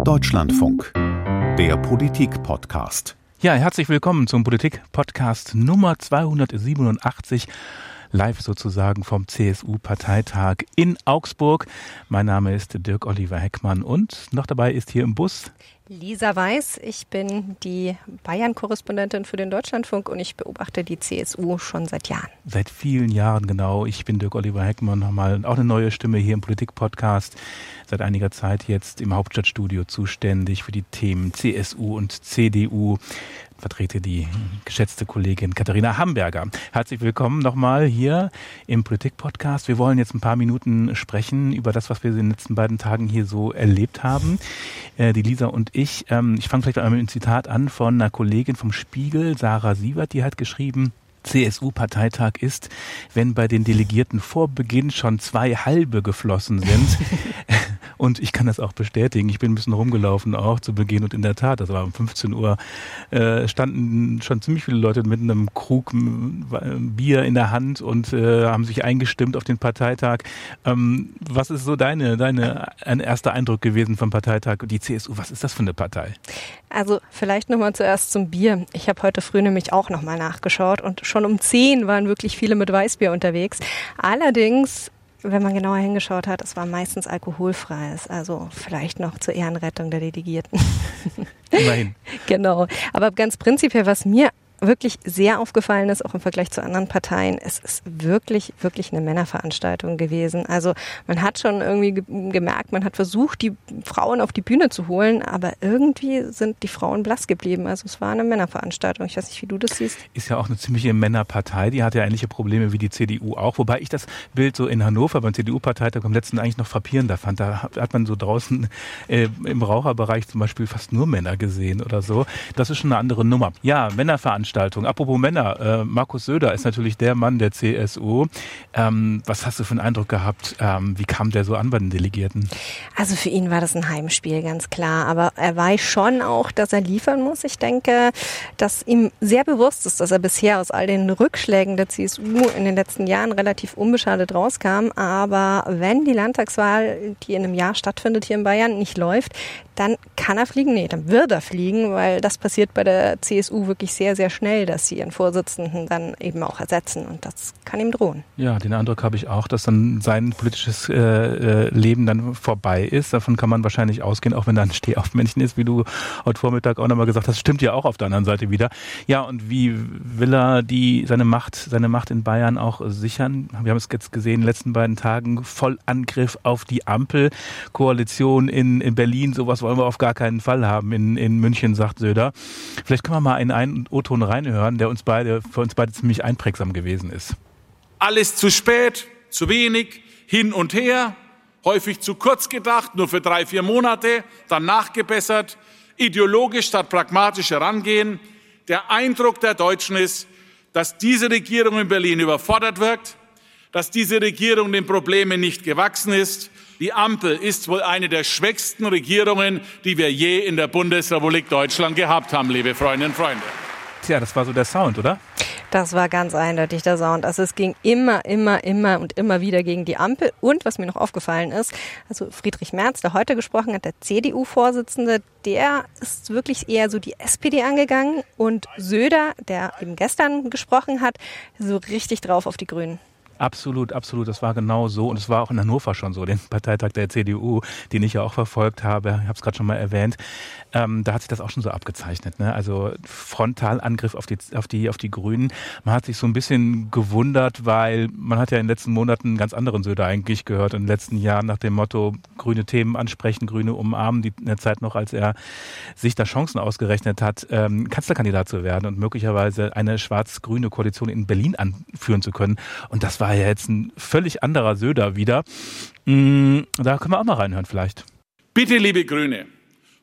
Deutschlandfunk, der Politik-Podcast. Ja, herzlich willkommen zum Politik-Podcast Nummer 287 live sozusagen vom CSU-Parteitag in Augsburg. Mein Name ist Dirk Oliver Heckmann und noch dabei ist hier im Bus Lisa Weiß. Ich bin die Bayern-Korrespondentin für den Deutschlandfunk und ich beobachte die CSU schon seit Jahren. Seit vielen Jahren, genau. Ich bin Dirk Oliver Heckmann, nochmal auch eine neue Stimme hier im Politik-Podcast. Seit einiger Zeit jetzt im Hauptstadtstudio zuständig für die Themen CSU und CDU vertrete die geschätzte Kollegin Katharina Hamburger. Herzlich willkommen nochmal hier im Politik-Podcast. Wir wollen jetzt ein paar Minuten sprechen über das, was wir in den letzten beiden Tagen hier so erlebt haben. Äh, die Lisa und ich. Ähm, ich fange vielleicht einmal mit einem Zitat an von einer Kollegin vom Spiegel, Sarah Sievert, die hat geschrieben, CSU-Parteitag ist, wenn bei den Delegierten vor Beginn schon zwei halbe geflossen sind. Und ich kann das auch bestätigen. Ich bin ein bisschen rumgelaufen auch zu Beginn und in der Tat, das war um 15 Uhr, äh, standen schon ziemlich viele Leute mit einem Krug Bier in der Hand und äh, haben sich eingestimmt auf den Parteitag. Ähm, was ist so deine, deine ein erster Eindruck gewesen vom Parteitag? Die CSU, was ist das für eine Partei? Also vielleicht nochmal zuerst zum Bier. Ich habe heute früh nämlich auch nochmal nachgeschaut und schon um 10 waren wirklich viele mit Weißbier unterwegs. Allerdings wenn man genauer hingeschaut hat, es war meistens alkoholfreies, also vielleicht noch zur Ehrenrettung der Delegierten. Immerhin. genau. Aber ganz prinzipiell, was mir wirklich sehr aufgefallen ist, auch im Vergleich zu anderen Parteien, es ist wirklich, wirklich eine Männerveranstaltung gewesen. Also man hat schon irgendwie gemerkt, man hat versucht, die Frauen auf die Bühne zu holen, aber irgendwie sind die Frauen blass geblieben. Also es war eine Männerveranstaltung. Ich weiß nicht, wie du das siehst. Ist ja auch eine ziemliche Männerpartei, die hat ja ähnliche Probleme wie die CDU auch, wobei ich das Bild so in Hannover beim CDU-Parteitag am letzten eigentlich noch frappierender fand. Da hat man so draußen äh, im Raucherbereich zum Beispiel fast nur Männer gesehen oder so. Das ist schon eine andere Nummer. Ja, Männerveranstaltung Veranstaltung. Apropos Männer, äh, Markus Söder ist natürlich der Mann der CSU. Ähm, was hast du für einen Eindruck gehabt? Ähm, wie kam der so an bei den Delegierten? Also für ihn war das ein Heimspiel, ganz klar. Aber er weiß schon auch, dass er liefern muss. Ich denke, dass ihm sehr bewusst ist, dass er bisher aus all den Rückschlägen der CSU in den letzten Jahren relativ unbeschadet rauskam. Aber wenn die Landtagswahl, die in einem Jahr stattfindet hier in Bayern, nicht läuft, dann kann er fliegen. Nee, dann wird er fliegen, weil das passiert bei der CSU wirklich sehr, sehr schnell, dass sie ihren Vorsitzenden dann eben auch ersetzen und das kann ihm drohen. Ja, den Eindruck habe ich auch, dass dann sein politisches äh, äh Leben dann vorbei ist. Davon kann man wahrscheinlich ausgehen, auch wenn er ein Stehaufmännchen ist, wie du heute Vormittag auch nochmal gesagt hast. Stimmt ja auch auf der anderen Seite wieder. Ja, und wie will er die seine Macht, seine Macht in Bayern auch sichern? Wir haben es jetzt gesehen in den letzten beiden Tagen, Vollangriff auf die Ampelkoalition in, in Berlin, sowas wollen wir auf gar keinen Fall haben in, in München, sagt Söder. Vielleicht können wir mal in einen O-Ton reinhören, der uns beide, für uns beide ziemlich einprägsam gewesen ist. Alles zu spät, zu wenig, hin und her, häufig zu kurz gedacht, nur für drei, vier Monate, dann nachgebessert, ideologisch statt pragmatisch herangehen. Der Eindruck der Deutschen ist, dass diese Regierung in Berlin überfordert wirkt, dass diese Regierung den Problemen nicht gewachsen ist die Ampel ist wohl eine der schwächsten Regierungen, die wir je in der Bundesrepublik Deutschland gehabt haben, liebe Freundinnen und Freunde. Tja, das war so der Sound, oder? Das war ganz eindeutig der Sound. Also es ging immer, immer, immer und immer wieder gegen die Ampel. Und was mir noch aufgefallen ist, also Friedrich Merz, der heute gesprochen hat, der CDU-Vorsitzende, der ist wirklich eher so die SPD angegangen. Und Söder, der eben gestern gesprochen hat, so richtig drauf auf die Grünen. Absolut, absolut. Das war genau so. Und es war auch in Hannover schon so, den Parteitag der CDU, den ich ja auch verfolgt habe. Ich habe es gerade schon mal erwähnt. Ähm, da hat sich das auch schon so abgezeichnet. Ne? Also Frontalangriff auf die, auf, die, auf die Grünen. Man hat sich so ein bisschen gewundert, weil man hat ja in den letzten Monaten einen ganz anderen Söder eigentlich gehört. In den letzten Jahren nach dem Motto, grüne Themen ansprechen, grüne umarmen. Die, in der Zeit noch, als er sich da Chancen ausgerechnet hat, ähm, Kanzlerkandidat zu werden und möglicherweise eine schwarz-grüne Koalition in Berlin anführen zu können. Und das war war ja jetzt ein völlig anderer Söder wieder. Mm, da können wir auch mal reinhören vielleicht. Bitte, liebe Grüne,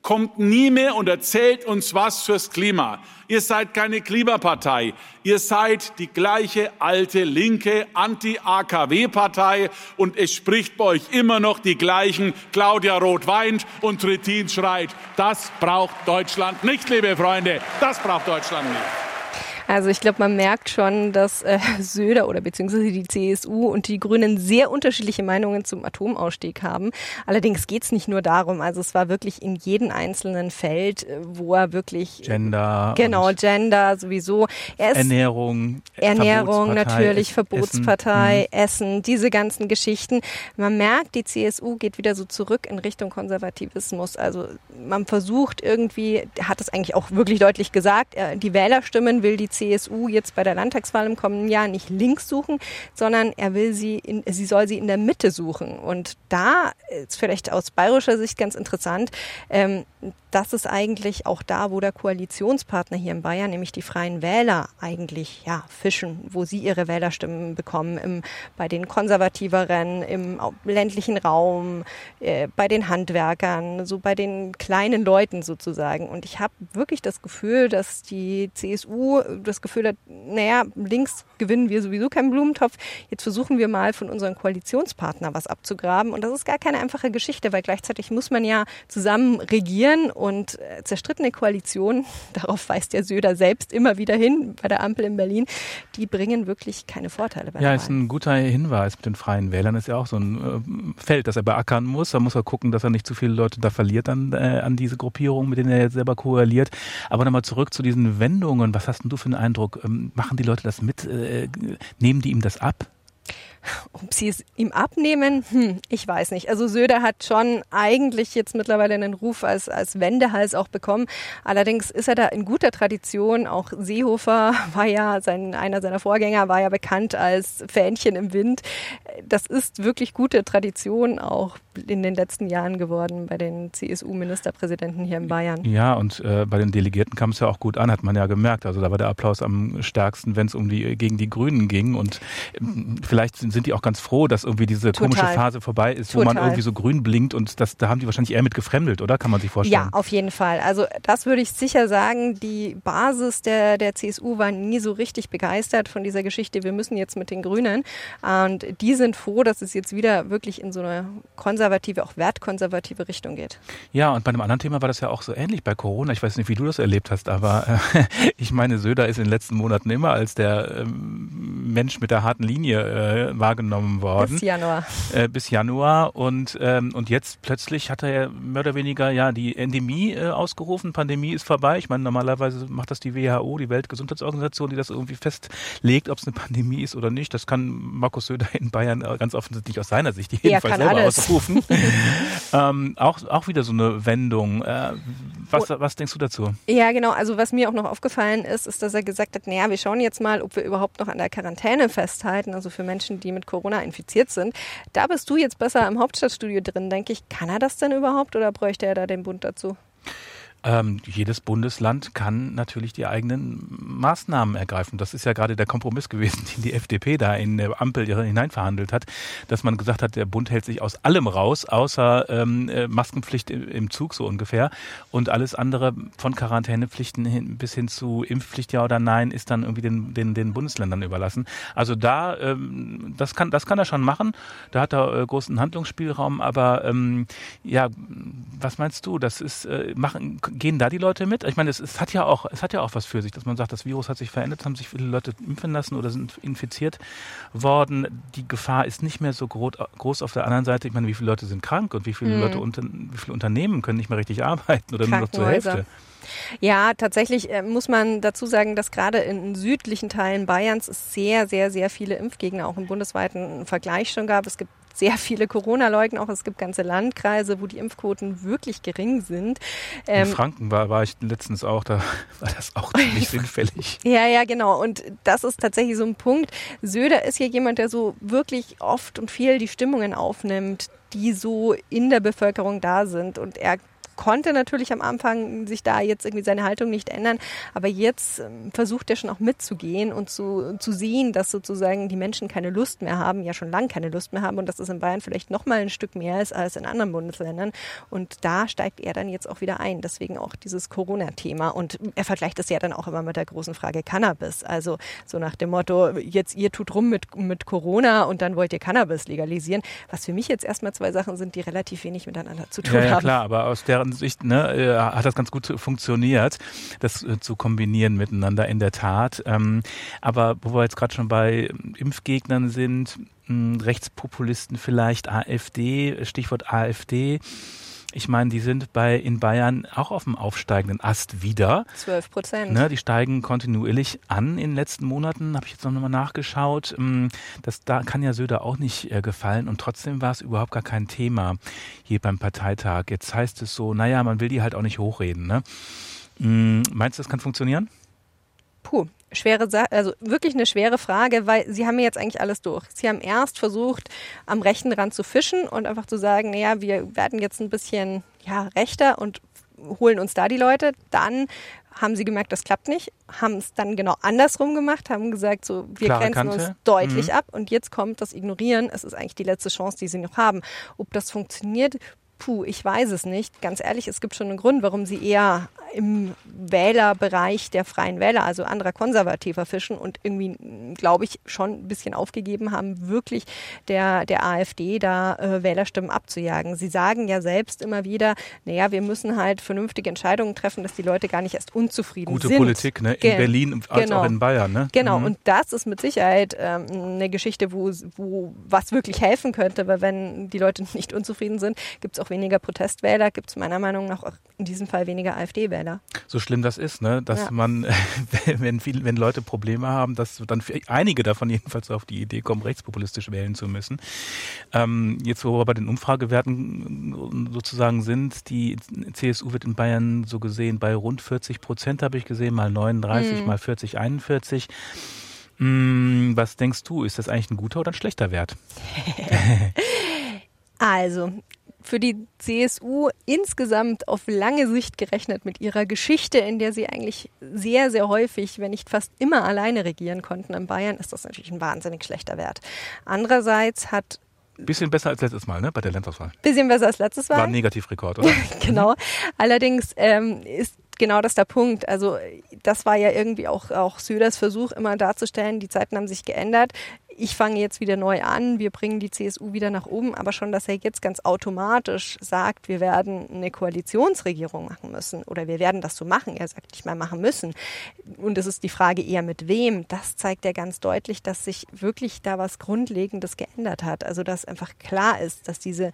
kommt nie mehr und erzählt uns was fürs Klima. Ihr seid keine Klimapartei. Ihr seid die gleiche alte linke Anti-AKW-Partei und es spricht bei euch immer noch die gleichen Claudia Roth weint und Trittin schreit. Das braucht Deutschland nicht, liebe Freunde. Das braucht Deutschland nicht. Also ich glaube, man merkt schon, dass äh, Söder oder beziehungsweise die CSU und die Grünen sehr unterschiedliche Meinungen zum Atomausstieg haben. Allerdings geht es nicht nur darum. Also es war wirklich in jedem einzelnen Feld, äh, wo er wirklich Gender, genau Gender sowieso. Ernährung, Ernährung natürlich, Verbotspartei, Essen, mhm. Essen, diese ganzen Geschichten. Man merkt, die CSU geht wieder so zurück in Richtung Konservativismus. Also man versucht irgendwie, hat es eigentlich auch wirklich deutlich gesagt, die Wählerstimmen will die CSU jetzt bei der Landtagswahl im kommenden Jahr nicht links suchen, sondern er will sie, in, sie soll sie in der Mitte suchen. Und da ist vielleicht aus bayerischer Sicht ganz interessant, ähm, das ist eigentlich auch da, wo der Koalitionspartner hier in Bayern, nämlich die Freien Wähler, eigentlich ja fischen, wo sie ihre Wählerstimmen bekommen, im, bei den Konservativeren, im ländlichen Raum, äh, bei den Handwerkern, so bei den kleinen Leuten sozusagen. Und ich habe wirklich das Gefühl, dass die CSU das Gefühl hat, naja, links gewinnen wir sowieso keinen Blumentopf. Jetzt versuchen wir mal von unseren Koalitionspartnern was abzugraben. Und das ist gar keine einfache Geschichte, weil gleichzeitig muss man ja zusammen regieren und äh, zerstrittene Koalitionen, darauf weist der Söder selbst immer wieder hin bei der Ampel in Berlin, die bringen wirklich keine Vorteile. Bei ja, ist ein guter Hinweis mit den Freien Wählern. Ist ja auch so ein äh, Feld, das er beackern muss. Da muss er gucken, dass er nicht zu viele Leute da verliert an, äh, an diese Gruppierung, mit denen er jetzt selber koaliert. Aber nochmal zurück zu diesen Wendungen. Was hast denn du für einen Eindruck? Ähm, machen die Leute das mit? Äh, nehmen die ihm das ab? Ob sie es ihm abnehmen, hm, ich weiß nicht. Also Söder hat schon eigentlich jetzt mittlerweile einen Ruf als, als Wendehals auch bekommen. Allerdings ist er da in guter Tradition. Auch Seehofer war ja, sein, einer seiner Vorgänger war ja bekannt als Fähnchen im Wind. Das ist wirklich gute Tradition auch in den letzten Jahren geworden bei den CSU-Ministerpräsidenten hier in Bayern. Ja, und äh, bei den Delegierten kam es ja auch gut an, hat man ja gemerkt. Also da war der Applaus am stärksten, wenn es um die gegen die Grünen ging. Und äh, vielleicht sind sind die auch ganz froh, dass irgendwie diese Total. komische Phase vorbei ist, Total. wo man irgendwie so grün blinkt und das, da haben die wahrscheinlich eher mit gefremdelt, oder? Kann man sich vorstellen? Ja, auf jeden Fall. Also das würde ich sicher sagen, die Basis der, der CSU war nie so richtig begeistert von dieser Geschichte, wir müssen jetzt mit den Grünen. Und die sind froh, dass es jetzt wieder wirklich in so eine konservative, auch wertkonservative Richtung geht. Ja, und bei einem anderen Thema war das ja auch so ähnlich bei Corona. Ich weiß nicht, wie du das erlebt hast, aber äh, ich meine, Söder ist in den letzten Monaten immer als der ähm, Mensch mit der harten Linie äh, wahrgenommen worden. Bis Januar. Äh, bis Januar. Und, ähm, und jetzt plötzlich hat er ja mehr oder weniger ja die Endemie äh, ausgerufen. Pandemie ist vorbei. Ich meine, normalerweise macht das die WHO, die Weltgesundheitsorganisation, die das irgendwie festlegt, ob es eine Pandemie ist oder nicht. Das kann Markus Söder in Bayern ganz offensichtlich aus seiner Sicht jedenfalls selber alles. ausrufen. ähm, auch, auch wieder so eine Wendung. Äh, was, was denkst du dazu? Ja, genau. Also was mir auch noch aufgefallen ist, ist, dass er gesagt hat, naja, wir schauen jetzt mal, ob wir überhaupt noch an der Quarantäne festhalten. Also für Menschen, die mit Corona infiziert sind. Da bist du jetzt besser im Hauptstadtstudio drin, denke ich. Kann er das denn überhaupt oder bräuchte er da den Bund dazu? Ähm, jedes Bundesland kann natürlich die eigenen Maßnahmen ergreifen. Das ist ja gerade der Kompromiss gewesen, den die FDP da in der Ampel hineinverhandelt hat, dass man gesagt hat, der Bund hält sich aus allem raus, außer ähm, äh, Maskenpflicht im Zug so ungefähr. Und alles andere von Quarantänepflichten hin, bis hin zu Impfpflicht ja oder nein, ist dann irgendwie den, den, den Bundesländern überlassen. Also da, ähm, das kann, das kann er schon machen. Da hat er äh, großen Handlungsspielraum. Aber ähm, ja, was meinst du? Das ist äh, machen gehen da die Leute mit? Ich meine, es, es, hat ja auch, es hat ja auch was für sich, dass man sagt, das Virus hat sich verändert, haben sich viele Leute impfen lassen oder sind infiziert worden. Die Gefahr ist nicht mehr so groß auf der anderen Seite. Ich meine, wie viele Leute sind krank und wie viele mhm. Leute, unter, wie viele Unternehmen können nicht mehr richtig arbeiten oder nur noch zur Hälfte? Ja, tatsächlich äh, muss man dazu sagen, dass gerade in südlichen Teilen Bayerns es sehr, sehr, sehr viele Impfgegner auch im bundesweiten Vergleich schon gab. Es gibt sehr viele Corona-Leugner auch. Es gibt ganze Landkreise, wo die Impfquoten wirklich gering sind. Ähm, in Franken war, war ich letztens auch, da war das auch ziemlich sinnfällig. Ja, ja, genau. Und das ist tatsächlich so ein Punkt. Söder ist ja jemand, der so wirklich oft und viel die Stimmungen aufnimmt, die so in der Bevölkerung da sind. Und er konnte natürlich am Anfang sich da jetzt irgendwie seine Haltung nicht ändern, aber jetzt ähm, versucht er schon auch mitzugehen und zu, zu sehen, dass sozusagen die Menschen keine Lust mehr haben, ja schon lange keine Lust mehr haben und dass es in Bayern vielleicht noch mal ein Stück mehr ist als in anderen Bundesländern. Und da steigt er dann jetzt auch wieder ein, deswegen auch dieses Corona-Thema. Und er vergleicht es ja dann auch immer mit der großen Frage Cannabis, also so nach dem Motto, jetzt ihr tut rum mit, mit Corona und dann wollt ihr Cannabis legalisieren, was für mich jetzt erstmal zwei Sachen sind, die relativ wenig miteinander zu tun ja, ja, haben. Ja klar, aber aus der Ansicht ne, äh, hat das ganz gut funktioniert, das äh, zu kombinieren miteinander in der Tat. Ähm, aber wo wir jetzt gerade schon bei Impfgegnern sind, mh, Rechtspopulisten vielleicht, AfD, Stichwort AfD. Ich meine, die sind bei in Bayern auch auf dem aufsteigenden Ast wieder. 12 Prozent. Ne, die steigen kontinuierlich an in den letzten Monaten, habe ich jetzt noch mal nachgeschaut. Ähm, das da kann ja Söder auch nicht äh, gefallen und trotzdem war es überhaupt gar kein Thema hier beim Parteitag. Jetzt heißt es so, naja, man will die halt auch nicht hochreden. Ne? Mm, meinst du, das kann funktionieren? Puh, schwere Sache, also wirklich eine schwere Frage, weil sie haben jetzt eigentlich alles durch. Sie haben erst versucht, am rechten Rand zu fischen und einfach zu sagen, naja, wir werden jetzt ein bisschen ja, rechter und holen uns da die Leute. Dann haben sie gemerkt, das klappt nicht, haben es dann genau andersrum gemacht, haben gesagt, so wir Klare grenzen uns Kante. deutlich Mhm. ab und jetzt kommt das Ignorieren. Es ist eigentlich die letzte Chance, die sie noch haben. Ob das funktioniert, puh, ich weiß es nicht. Ganz ehrlich, es gibt schon einen Grund, warum sie eher im Wählerbereich der Freien Wähler, also anderer Konservativer fischen und irgendwie, glaube ich, schon ein bisschen aufgegeben haben, wirklich der, der AfD da äh, Wählerstimmen abzujagen. Sie sagen ja selbst immer wieder, naja, wir müssen halt vernünftige Entscheidungen treffen, dass die Leute gar nicht erst unzufrieden Gute sind. Politik, ne? In Ge- Berlin als genau. auch in Bayern, ne? Genau, Mhm. und das ist mit Sicherheit ähm, eine Geschichte, wo, wo was wirklich helfen könnte, weil wenn die Leute nicht unzufrieden sind, gibt es auch weniger Protestwähler, gibt es meiner Meinung nach auch in diesem Fall weniger AfD-Wähler. So schlimm das ist, ne? dass Ja. man, wenn, viel, wenn Leute Probleme haben, dass dann einige davon jedenfalls auf die Idee kommen, rechtspopulistisch wählen zu müssen. Ähm, jetzt, wo wir bei den Umfragewerten sozusagen sind, die CSU wird in Bayern so gesehen bei rund 40 Prozent, habe ich gesehen, mal 39, Mhm. mal 40, 41. Mm, Was denkst du, ist das eigentlich ein guter oder ein schlechter Wert? Also, für die CSU insgesamt auf lange Sicht gerechnet mit ihrer Geschichte, in der sie eigentlich sehr, sehr häufig, wenn nicht fast immer alleine regieren konnten in Bayern, ist das natürlich ein wahnsinnig schlechter Wert. Andererseits hat Bisschen besser als letztes Mal, ne? Bei der Landauswahl. bisschen besser als letztes War Mal. ein Negativrekord, oder? genau. Allerdings ähm, ist genau das der Punkt. Also das war ja irgendwie auch, auch Söders Versuch, immer darzustellen, die Zeiten haben sich geändert. Ich fange jetzt wieder neu an, wir bringen die CSU wieder nach oben, aber schon, dass er jetzt ganz automatisch sagt, wir werden eine Koalitionsregierung machen müssen oder wir werden das so machen. Er sagt nicht mal machen müssen. Und es ist die Frage eher mit wem. Das zeigt ja ganz deutlich, dass sich wirklich da was Grundlegendes geändert hat. Also dass einfach klar ist, dass diese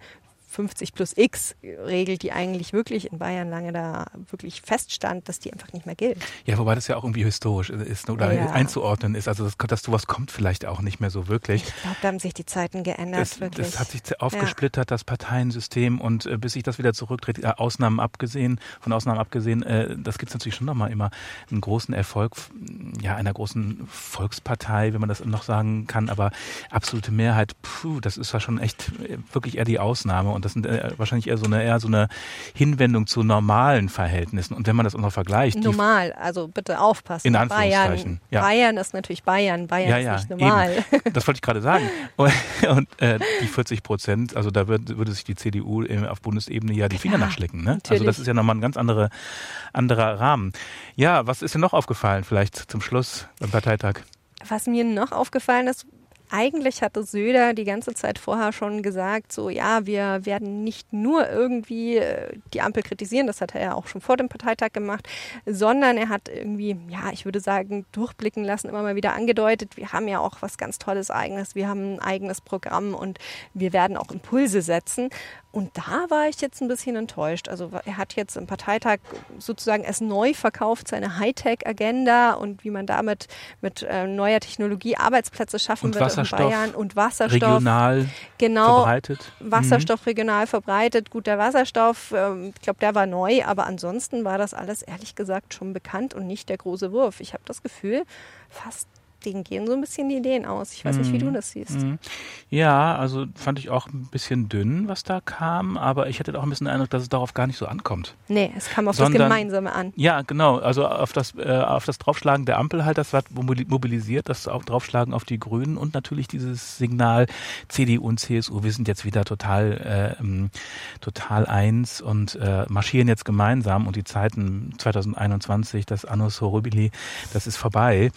50 plus X Regel, die eigentlich wirklich in Bayern lange da wirklich feststand, dass die einfach nicht mehr gilt. Ja, wobei das ja auch irgendwie historisch ist oder Ja. einzuordnen ist. Also das, das sowas kommt vielleicht auch nicht mehr so wirklich. Ich glaube, da haben sich die Zeiten geändert, Das, wirklich. das hat sich aufgesplittert, das Parteiensystem und äh, bis sich das wieder zurückdreht, äh, Ausnahmen abgesehen, von Ausnahmen abgesehen, äh, das gibt es natürlich schon nochmal immer einen großen Erfolg ja, einer großen Volkspartei, wenn man das noch sagen kann, aber absolute Mehrheit, puh, das ist ja schon echt äh, wirklich eher die Ausnahme und das sind äh, wahrscheinlich eher so eine eher so eine Hinwendung zu normalen Verhältnissen. Und wenn man das auch noch vergleicht, normal, also bitte aufpassen. In Bayern, Anführungszeichen, ja. Bayern ist natürlich Bayern. Bayern ja, ist ja, nicht normal. Eben. Das wollte ich gerade sagen. Und, und äh, die 40 Prozent, also da wird, würde sich die CDU auf Bundesebene ja die Finger Klar, nachschlecken. Ne? Also das ist ja nochmal ein ganz andere, anderer Rahmen. Ja, was ist dir noch aufgefallen vielleicht zum Schluss beim Parteitag? Was mir noch aufgefallen ist, eigentlich hatte Söder die ganze Zeit vorher schon gesagt, so ja, wir werden nicht nur irgendwie äh, die Ampel kritisieren, das hat er ja auch schon vor dem Parteitag gemacht, sondern er hat irgendwie, ja, ich würde sagen, durchblicken lassen, immer mal wieder angedeutet, wir haben ja auch was ganz Tolles eigenes, wir haben ein eigenes Programm und wir werden auch Impulse setzen. Und da war ich jetzt ein bisschen enttäuscht. Also er hat jetzt im Parteitag sozusagen erst neu verkauft seine Hightech-Agenda und wie man damit mit äh, neuer Technologie Arbeitsplätze schaffen Und wird Wasserstoff in Bayern und Wasserstoff. Regional genau, verbreitet? Wasserstoff regional verbreitet. Gut, der Wasserstoff, ähm, ich glaube, der war neu, aber ansonsten war das alles ehrlich gesagt schon bekannt und nicht der große Wurf. Ich habe das Gefühl, fast denen gehen so ein bisschen die Ideen aus. Ich weiß nicht, wie du das siehst. Mhm. Ja, also fand ich auch ein bisschen dünn, was da kam, aber ich hatte auch ein bisschen den Eindruck, dass es darauf gar nicht so ankommt. Nee, es kam auf Sondern- das Gemeinsame an. Ja, genau. Also auf das, äh, auf das Draufschlagen der Ampel halt, das hat mobili- mobilisiert, das auch Draufschlagen auf die Grünen und natürlich dieses Signal CDU und CSU, wir sind jetzt wieder total, äh, ähm, total eins und äh, marschieren jetzt gemeinsam und die Zeiten 2021, das Annus Horribili, das ist vorbei.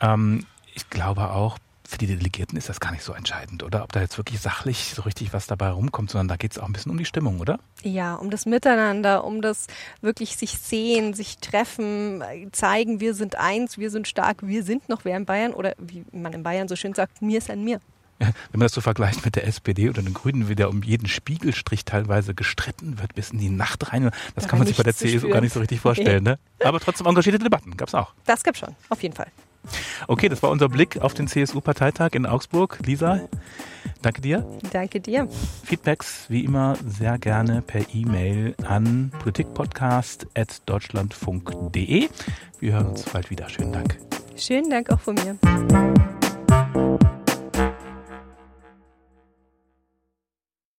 Ähm, ich glaube auch, für die Delegierten ist das gar nicht so entscheidend, oder? Ob da jetzt wirklich sachlich so richtig was dabei rumkommt, sondern da geht es auch ein bisschen um die Stimmung, oder? Ja, um das Miteinander, um das wirklich sich sehen, sich treffen, zeigen, wir sind eins, wir sind stark, wir sind noch wer in Bayern oder wie man in Bayern so schön sagt, mir ist an mir. Wenn man das so vergleicht mit der SPD oder den Grünen, wie da um jeden Spiegelstrich teilweise gestritten wird bis in die Nacht rein, das da kann man sich bei der CSU gar nicht so richtig vorstellen. Ne? Aber trotzdem engagierte Debatten gab es auch. Das gab schon, auf jeden Fall. Okay, das war unser Blick auf den CSU-Parteitag in Augsburg. Lisa, danke dir. Danke dir. Feedbacks wie immer sehr gerne per E-Mail an politikpodcast.deutschlandfunk.de. Wir hören uns bald wieder. Schönen Dank. Schönen Dank auch von mir.